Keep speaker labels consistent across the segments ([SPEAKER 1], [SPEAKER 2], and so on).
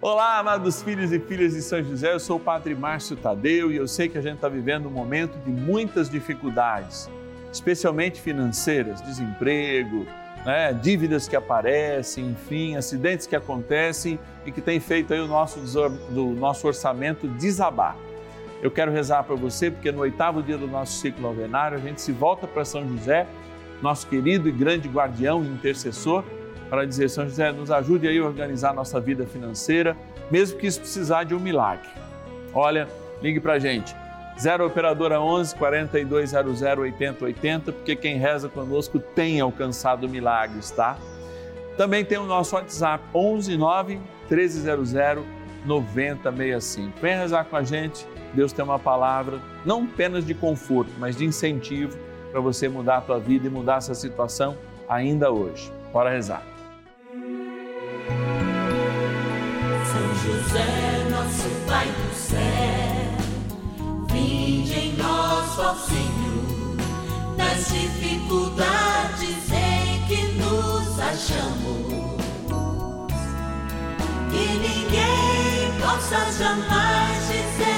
[SPEAKER 1] Olá, amados filhos e filhas de São José, eu sou o Padre Márcio Tadeu e eu sei que a gente está vivendo um momento de muitas dificuldades, especialmente financeiras, desemprego, né, dívidas que aparecem, enfim, acidentes que acontecem e que tem feito aí o nosso, do nosso orçamento desabar. Eu quero rezar para você porque no oitavo dia do nosso ciclo novenário a gente se volta para São José, nosso querido e grande guardião e intercessor para dizer: São José, nos ajude aí a organizar nossa vida financeira, mesmo que isso precisar de um milagre. Olha, ligue para a gente. 0 Operadora 11 4200 8080, porque quem reza conosco tem alcançado milagres, tá? Também tem o nosso WhatsApp 11 9 1300 9065. Vem rezar com a gente. Deus tem uma palavra, não apenas de conforto, mas de incentivo para você mudar a tua vida e mudar essa situação ainda hoje. Bora rezar.
[SPEAKER 2] José, nosso Pai do céu, vinde em nós, ó Senhor, nas dificuldades em que nos achamos. Que ninguém possa jamais dizer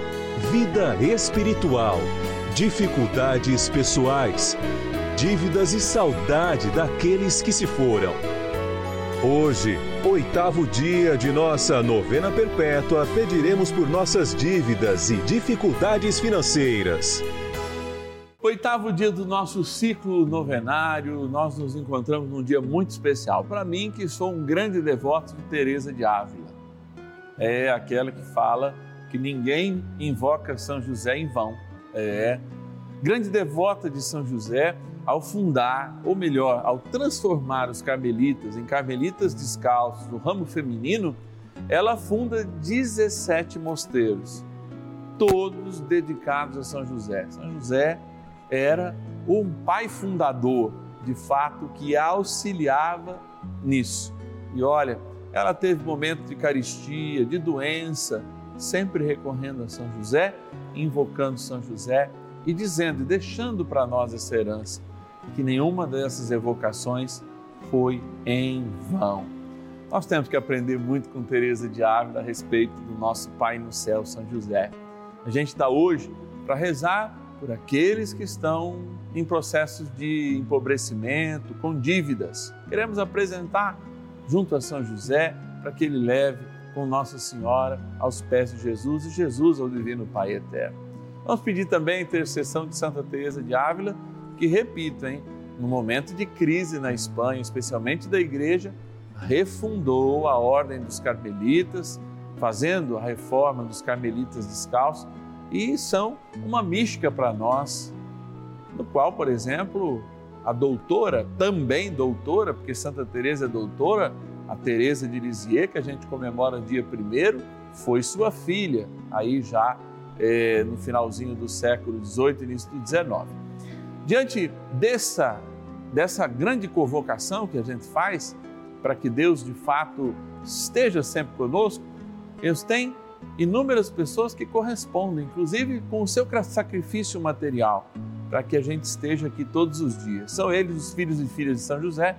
[SPEAKER 3] vida espiritual, dificuldades pessoais, dívidas e saudade daqueles que se foram. Hoje, oitavo dia de nossa novena perpétua, pediremos por nossas dívidas e dificuldades financeiras.
[SPEAKER 1] Oitavo dia do nosso ciclo novenário, nós nos encontramos num dia muito especial. Para mim, que sou um grande devoto de Teresa de Ávila. É aquela que fala que ninguém invoca São José em vão. É grande devota de São José ao fundar, ou melhor, ao transformar os carmelitas em carmelitas descalços do ramo feminino, ela funda 17 mosteiros, todos dedicados a São José. São José era um pai fundador, de fato, que auxiliava nisso. E olha, ela teve momentos de caristia, de doença, sempre recorrendo a São José, invocando São José e dizendo e deixando para nós essa herança que nenhuma dessas evocações foi em vão. Nós temos que aprender muito com Teresa de Ávila a respeito do nosso Pai no céu, São José. A gente está hoje para rezar por aqueles que estão em processos de empobrecimento, com dívidas. Queremos apresentar junto a São José para que ele leve com Nossa Senhora aos pés de Jesus e Jesus ao Divino Pai Eterno. Vamos pedir também a intercessão de Santa Teresa de Ávila que, repito, hein, no momento de crise na Espanha, especialmente da igreja, refundou a ordem dos carmelitas, fazendo a reforma dos carmelitas descalços, e são uma mística para nós, no qual, por exemplo, a doutora, também doutora, porque Santa Teresa é doutora, a Teresa de Lisieux, que a gente comemora dia primeiro, foi sua filha, aí já é, no finalzinho do século XVIII, início do XIX. Diante dessa, dessa grande convocação que a gente faz para que Deus de fato esteja sempre conosco, Deus tem inúmeras pessoas que correspondem, inclusive com o seu sacrifício material, para que a gente esteja aqui todos os dias. São eles os filhos e filhas de São José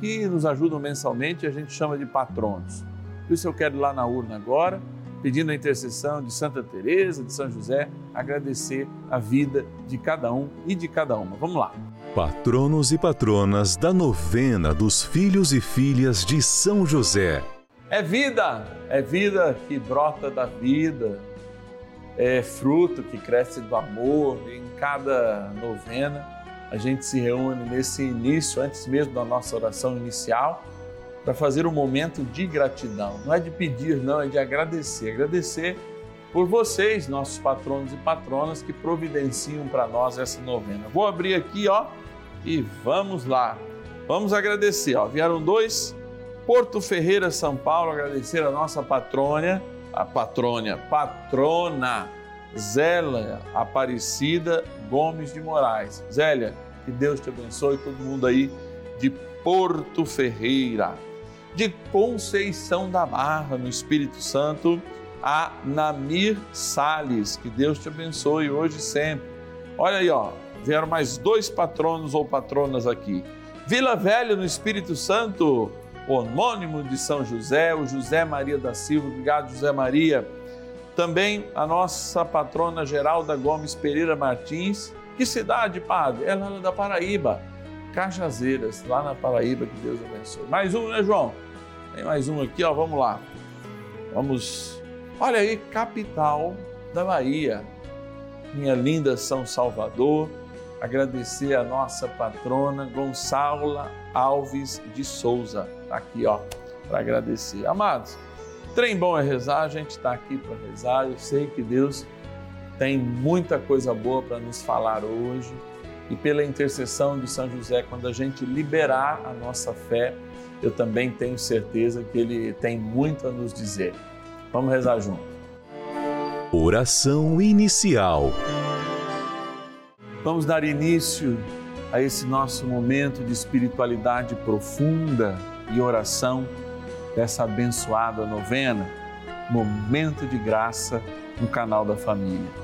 [SPEAKER 1] que nos ajudam mensalmente a gente chama de patronos. Por isso eu quero ir lá na urna agora pedindo a intercessão de Santa Teresa, de São José, agradecer a vida de cada um e de cada uma. Vamos lá.
[SPEAKER 3] Patronos e patronas da novena dos filhos e filhas de São José.
[SPEAKER 1] É vida, é vida que brota da vida, é fruto que cresce do amor. Em cada novena, a gente se reúne nesse início, antes mesmo da nossa oração inicial, para fazer um momento de gratidão. Não é de pedir, não, é de agradecer. Agradecer por vocês, nossos patronos e patronas, que providenciam para nós essa novena. Vou abrir aqui, ó, e vamos lá. Vamos agradecer, ó. Vieram dois. Porto Ferreira, São Paulo, agradecer a nossa patrônia, a patrônia, patrona Zélia Aparecida Gomes de Moraes. Zélia, que Deus te abençoe, todo mundo aí de Porto Ferreira. De Conceição da Barra, no Espírito Santo, a Namir Sales. Que Deus te abençoe hoje e sempre. Olha aí, ó, vieram mais dois patronos ou patronas aqui. Vila Velha, no Espírito Santo, o homônimo de São José, o José Maria da Silva. Obrigado, José Maria. Também a nossa patrona Geralda Gomes Pereira Martins. Que cidade, padre? Ela é da Paraíba. Cajazeiras, lá na Paraíba, que Deus abençoe. Mais um, né, João? Tem mais um aqui, ó, vamos lá. Vamos. Olha aí, capital da Bahia. Minha linda São Salvador. Agradecer a nossa patrona Gonçala Alves de Souza. Tá aqui, ó, para agradecer. Amados, trem bom é rezar, a gente está aqui para rezar. Eu sei que Deus tem muita coisa boa para nos falar hoje. E pela intercessão de São José, quando a gente liberar a nossa fé, eu também tenho certeza que Ele tem muito a nos dizer. Vamos rezar junto.
[SPEAKER 3] Oração inicial.
[SPEAKER 1] Vamos dar início a esse nosso momento de espiritualidade profunda e oração dessa abençoada novena, Momento de Graça no canal da Família.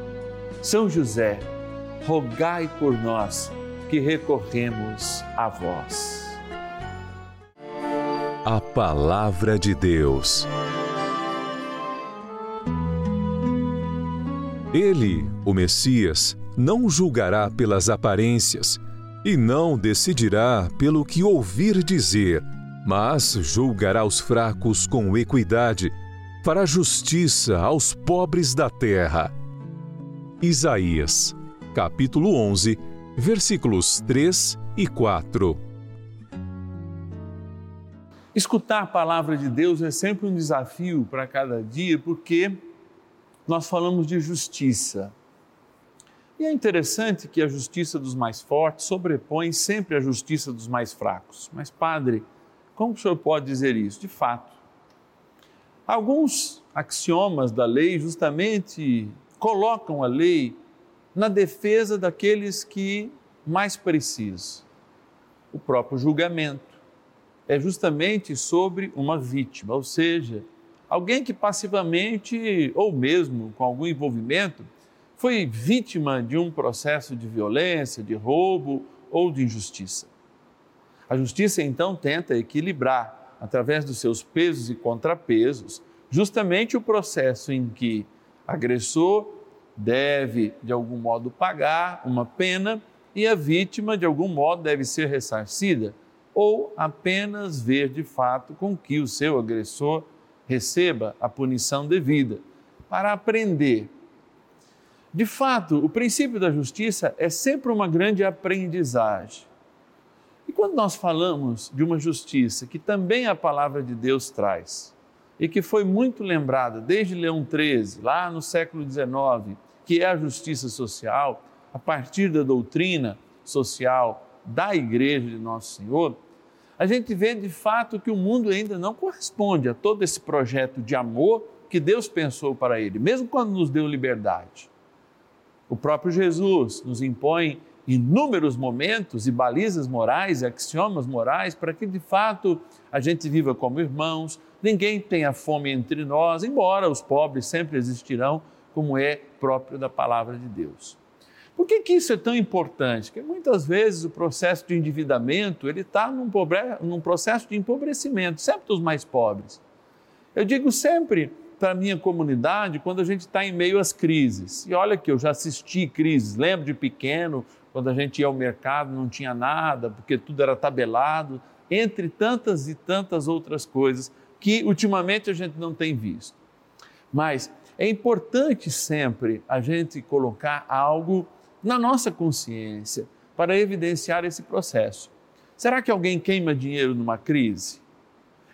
[SPEAKER 1] São José, rogai por nós que recorremos a vós.
[SPEAKER 3] A Palavra de Deus. Ele, o Messias, não julgará pelas aparências e não decidirá pelo que ouvir dizer mas julgará os fracos com equidade, fará justiça aos pobres da terra. Isaías, capítulo 11, versículos 3 e 4.
[SPEAKER 1] Escutar a palavra de Deus é sempre um desafio para cada dia, porque nós falamos de justiça. E é interessante que a justiça dos mais fortes sobrepõe sempre a justiça dos mais fracos. Mas, padre, como o senhor pode dizer isso? De fato, alguns axiomas da lei justamente colocam a lei na defesa daqueles que mais precisam. O próprio julgamento é justamente sobre uma vítima, ou seja, alguém que passivamente ou mesmo com algum envolvimento foi vítima de um processo de violência, de roubo ou de injustiça. A justiça então tenta equilibrar, através dos seus pesos e contrapesos, justamente o processo em que agressor deve, de algum modo, pagar uma pena e a vítima, de algum modo, deve ser ressarcida ou apenas ver de fato com que o seu agressor receba a punição devida, para aprender. De fato, o princípio da justiça é sempre uma grande aprendizagem. E quando nós falamos de uma justiça que também a palavra de Deus traz, e que foi muito lembrada desde Leão XIII, lá no século XIX, que é a justiça social, a partir da doutrina social da Igreja de Nosso Senhor, a gente vê de fato que o mundo ainda não corresponde a todo esse projeto de amor que Deus pensou para ele, mesmo quando nos deu liberdade. O próprio Jesus nos impõe inúmeros momentos e balizas morais e axiomas morais para que de fato a gente viva como irmãos, ninguém tenha fome entre nós, embora os pobres sempre existirão, como é próprio da palavra de Deus. Por que, que isso é tão importante? Porque muitas vezes o processo de endividamento ele está num, num processo de empobrecimento, sempre dos mais pobres. Eu digo sempre para a minha comunidade quando a gente está em meio às crises. E olha que eu já assisti crises, lembro de pequeno, quando a gente ia ao mercado não tinha nada, porque tudo era tabelado, entre tantas e tantas outras coisas que ultimamente a gente não tem visto. Mas é importante sempre a gente colocar algo na nossa consciência para evidenciar esse processo. Será que alguém queima dinheiro numa crise?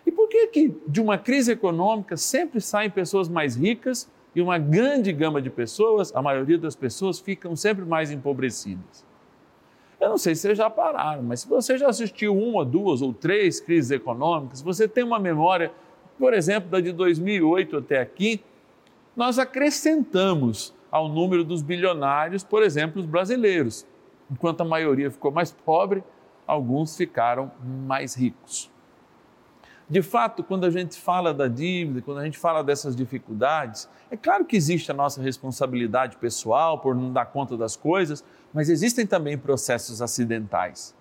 [SPEAKER 1] E por que que de uma crise econômica sempre saem pessoas mais ricas e uma grande gama de pessoas, a maioria das pessoas ficam sempre mais empobrecidas? Eu não sei se vocês já pararam, mas se você já assistiu uma, duas ou três crises econômicas, você tem uma memória, por exemplo, da de 2008 até aqui, nós acrescentamos ao número dos bilionários, por exemplo, os brasileiros. Enquanto a maioria ficou mais pobre, alguns ficaram mais ricos. De fato, quando a gente fala da dívida, quando a gente fala dessas dificuldades, é claro que existe a nossa responsabilidade pessoal por não dar conta das coisas, mas existem também processos acidentais.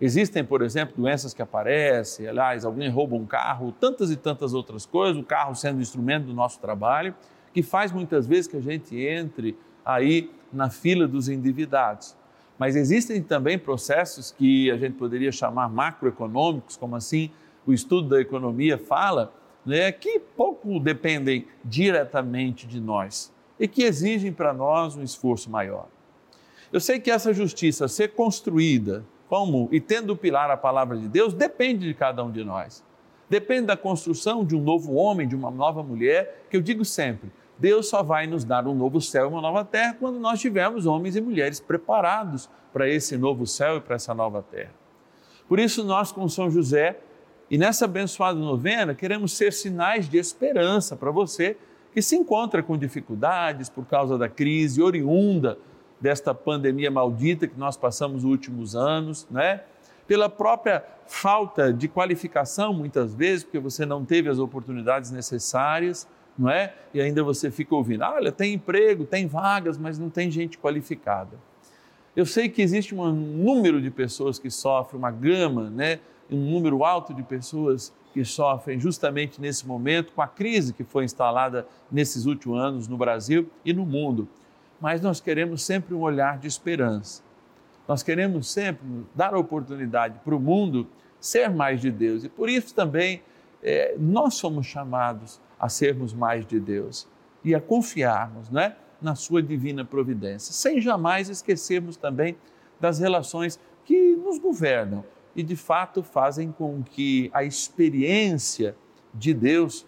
[SPEAKER 1] Existem, por exemplo, doenças que aparecem, aliás, alguém rouba um carro, tantas e tantas outras coisas, o carro sendo instrumento do nosso trabalho, que faz muitas vezes que a gente entre aí na fila dos endividados. Mas existem também processos que a gente poderia chamar macroeconômicos, como assim o estudo da economia fala, né, que pouco dependem diretamente de nós e que exigem para nós um esforço maior. Eu sei que essa justiça ser construída como e tendo o pilar a palavra de Deus depende de cada um de nós. Depende da construção de um novo homem, de uma nova mulher, que eu digo sempre, Deus só vai nos dar um novo céu e uma nova terra quando nós tivermos homens e mulheres preparados para esse novo céu e para essa nova terra. Por isso, nós, com São José, e nessa abençoada novena, queremos ser sinais de esperança para você que se encontra com dificuldades por causa da crise oriunda desta pandemia maldita que nós passamos nos últimos anos, né? Pela própria falta de qualificação, muitas vezes, porque você não teve as oportunidades necessárias não é? E ainda você fica ouvindo: olha, tem emprego, tem vagas, mas não tem gente qualificada. Eu sei que existe um número de pessoas que sofrem, uma gama, né? um número alto de pessoas que sofrem justamente nesse momento com a crise que foi instalada nesses últimos anos no Brasil e no mundo. Mas nós queremos sempre um olhar de esperança. Nós queremos sempre dar oportunidade para o mundo ser mais de Deus e por isso também é, nós somos chamados a sermos mais de Deus e a confiarmos né, na Sua divina providência, sem jamais esquecermos também das relações que nos governam e de fato fazem com que a experiência de Deus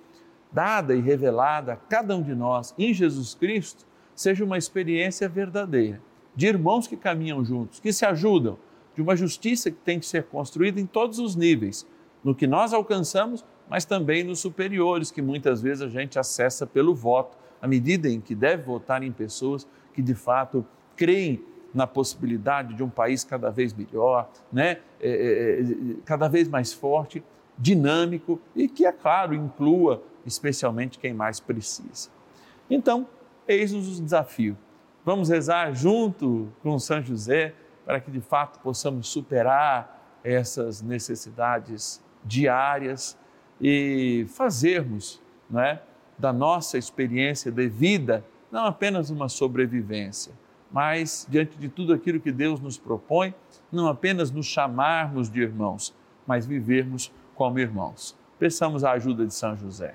[SPEAKER 1] dada e revelada a cada um de nós em Jesus Cristo seja uma experiência verdadeira, de irmãos que caminham juntos, que se ajudam, de uma justiça que tem que ser construída em todos os níveis, no que nós alcançamos mas também nos superiores, que muitas vezes a gente acessa pelo voto, à medida em que deve votar em pessoas que de fato creem na possibilidade de um país cada vez melhor, né? É, é, é, cada vez mais forte, dinâmico e que, é claro, inclua especialmente quem mais precisa. Então, eis-nos o desafio. Vamos rezar junto com São José para que de fato possamos superar essas necessidades diárias e fazermos não é, da nossa experiência de vida não apenas uma sobrevivência, mas diante de tudo aquilo que Deus nos propõe, não apenas nos chamarmos de irmãos, mas vivermos como irmãos. Peçamos a ajuda de São José.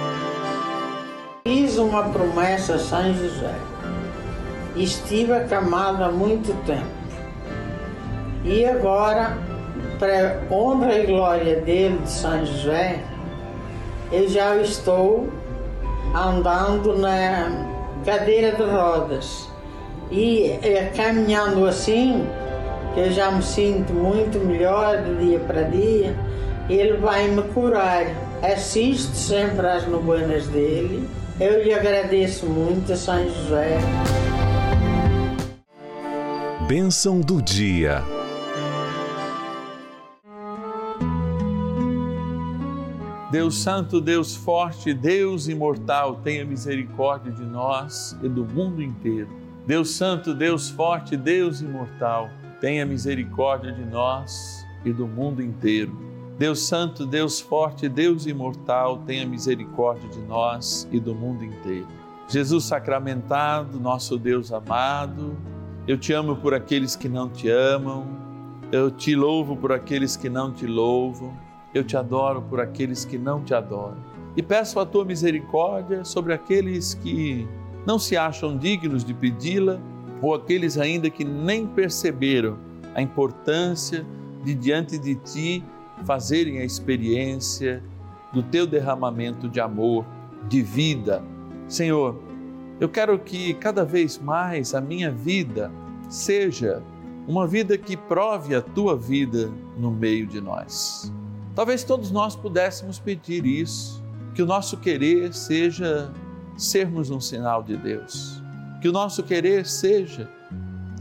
[SPEAKER 4] Uma promessa a São José. Estive acamado há muito tempo. E agora, para honra e glória dele, de São José, eu já estou andando na cadeira de rodas e é, caminhando assim, que eu já me sinto muito melhor de dia para dia, ele vai me curar. Assisto sempre às novenas dele. Eu lhe agradeço muito, São José.
[SPEAKER 3] Bênção do dia.
[SPEAKER 1] Deus Santo, Deus Forte, Deus Imortal, tenha misericórdia de nós e do mundo inteiro Deus Santo, Deus Forte, Deus Imortal, tenha misericórdia de nós e do mundo inteiro. Deus Santo, Deus Forte, Deus Imortal, tenha misericórdia de nós e do mundo inteiro. Jesus sacramentado, nosso Deus amado, eu te amo por aqueles que não te amam, eu te louvo por aqueles que não te louvam, eu te adoro por aqueles que não te adoram. E peço a tua misericórdia sobre aqueles que não se acham dignos de pedi-la, ou aqueles ainda que nem perceberam a importância de diante de ti fazerem a experiência do teu derramamento de amor, de vida. Senhor, eu quero que cada vez mais a minha vida seja uma vida que prove a tua vida no meio de nós. Talvez todos nós pudéssemos pedir isso, que o nosso querer seja sermos um sinal de Deus. Que o nosso querer seja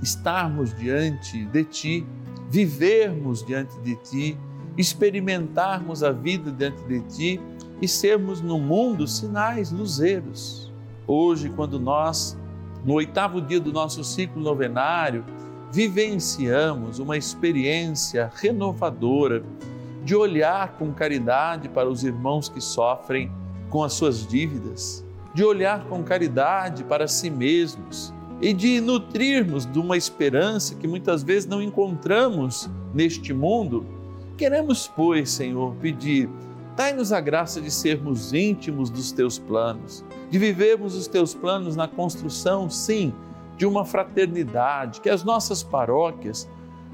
[SPEAKER 1] estarmos diante de Ti, vivermos diante de Ti, experimentarmos a vida diante de Ti e sermos no mundo sinais luzeiros. Hoje, quando nós, no oitavo dia do nosso ciclo novenário, vivenciamos uma experiência renovadora de olhar com caridade para os irmãos que sofrem com as suas dívidas de olhar com caridade para si mesmos e de nutrirmos de uma esperança que muitas vezes não encontramos neste mundo, queremos, pois, Senhor, pedir, dai-nos a graça de sermos íntimos dos teus planos, de vivermos os teus planos na construção, sim, de uma fraternidade, que as nossas paróquias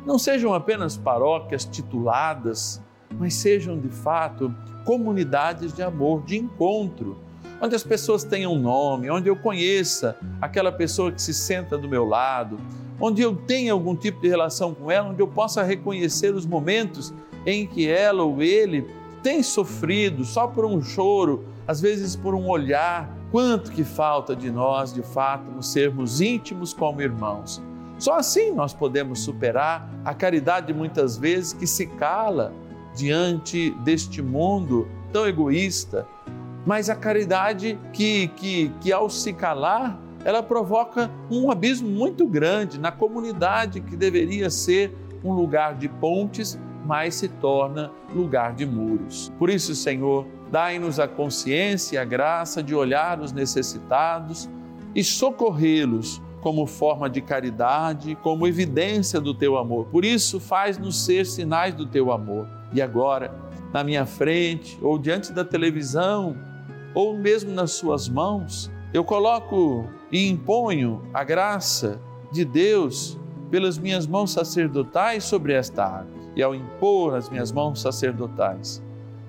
[SPEAKER 1] não sejam apenas paróquias tituladas, mas sejam de fato comunidades de amor, de encontro, onde as pessoas tenham nome, onde eu conheça aquela pessoa que se senta do meu lado, onde eu tenha algum tipo de relação com ela, onde eu possa reconhecer os momentos em que ela ou ele tem sofrido só por um choro, às vezes por um olhar. Quanto que falta de nós, de fato, sermos íntimos como irmãos. Só assim nós podemos superar a caridade muitas vezes que se cala diante deste mundo tão egoísta, mas a caridade que, que, que ao se calar, ela provoca um abismo muito grande na comunidade que deveria ser um lugar de pontes, mas se torna lugar de muros. Por isso, Senhor, dai-nos a consciência e a graça de olhar os necessitados e socorrê-los como forma de caridade, como evidência do teu amor. Por isso, faz-nos ser sinais do teu amor. E agora, na minha frente, ou diante da televisão, ou mesmo nas suas mãos, eu coloco e imponho a graça de Deus pelas minhas mãos sacerdotais sobre esta água. E ao impor as minhas mãos sacerdotais,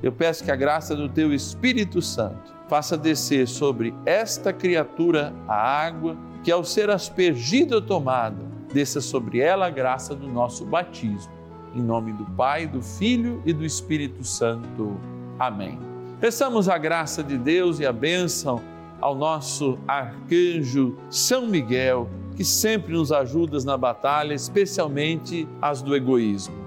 [SPEAKER 1] eu peço que a graça do teu Espírito Santo faça descer sobre esta criatura a água que ao ser aspergida ou tomada, desça sobre ela a graça do nosso batismo. Em nome do Pai, do Filho e do Espírito Santo. Amém. Peçamos a graça de Deus e a bênção ao nosso arcanjo São Miguel, que sempre nos ajuda na batalha, especialmente as do egoísmo.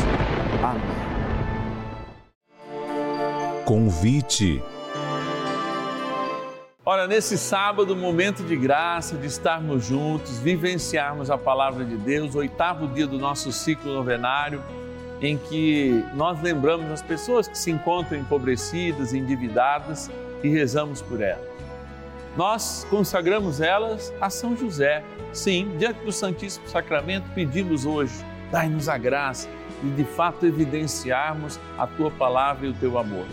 [SPEAKER 1] Amém.
[SPEAKER 3] Convite
[SPEAKER 1] Olha, nesse sábado, momento de graça, de estarmos juntos, vivenciarmos a palavra de Deus, oitavo dia do nosso ciclo novenário, em que nós lembramos as pessoas que se encontram empobrecidas, endividadas e rezamos por elas. Nós consagramos elas a São José. Sim, diante do Santíssimo Sacramento, pedimos hoje, dai-nos a graça de de fato evidenciarmos a tua palavra e o teu amor.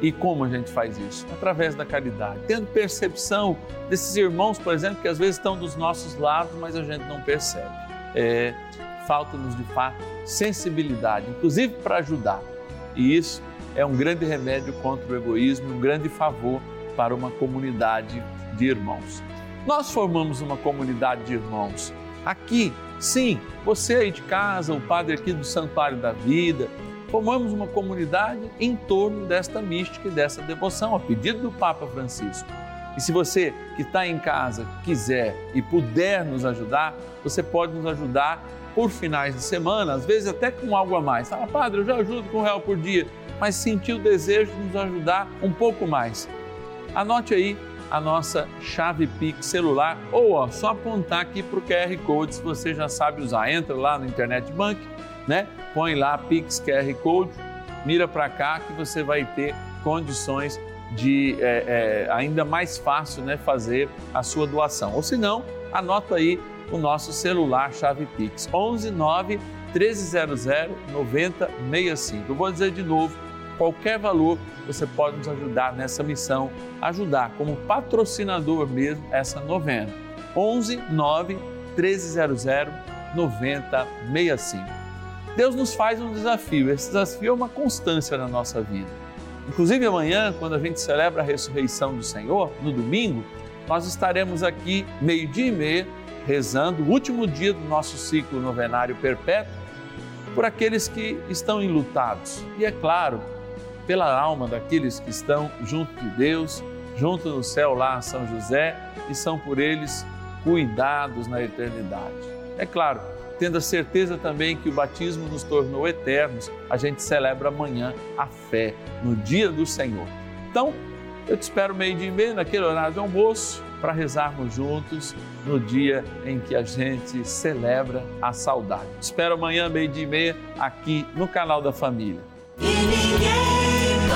[SPEAKER 1] E como a gente faz isso? Através da caridade, tendo percepção desses irmãos, por exemplo, que às vezes estão dos nossos lados, mas a gente não percebe. É, Falta-nos de fato sensibilidade, inclusive para ajudar. E isso é um grande remédio contra o egoísmo, um grande favor para uma comunidade de irmãos. Nós formamos uma comunidade de irmãos. Aqui, sim, você aí de casa, o padre aqui do Santuário da Vida, formamos uma comunidade em torno desta mística e dessa devoção, a pedido do Papa Francisco. E se você que está em casa quiser e puder nos ajudar, você pode nos ajudar por finais de semana, às vezes até com algo a mais. Fala, padre, eu já ajudo com um real por dia, mas sentiu o desejo de nos ajudar um pouco mais. Anote aí a nossa chave Pix celular ou ó, só apontar aqui para o QR Code se você já sabe usar. Entra lá no Internet Bank né? Põe lá Pix QR Code, mira para cá que você vai ter condições de é, é, ainda mais fácil né, fazer a sua doação. Ou se não, anota aí o nosso celular chave Pix 11 9 1300 9065. Eu vou dizer de novo, qualquer valor você pode nos ajudar nessa missão, ajudar como patrocinador mesmo essa novena. 11 9 1300 9065. Deus nos faz um desafio. Esse desafio é uma constância na nossa vida. Inclusive amanhã, quando a gente celebra a ressurreição do Senhor, no domingo, nós estaremos aqui meio-dia e meia rezando o último dia do nosso ciclo novenário perpétuo por aqueles que estão enlutados. E é claro, pela alma daqueles que estão junto de Deus, junto no céu lá São José e são por eles cuidados na eternidade. É claro, tendo a certeza também que o batismo nos tornou eternos, a gente celebra amanhã a fé, no dia do Senhor. Então, eu te espero meio-dia e meia, naquele horário do almoço, para rezarmos juntos no dia em que a gente celebra a saudade. Te espero amanhã, meio-dia e meia, aqui no canal da Família.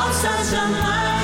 [SPEAKER 2] E ninguém possa jamais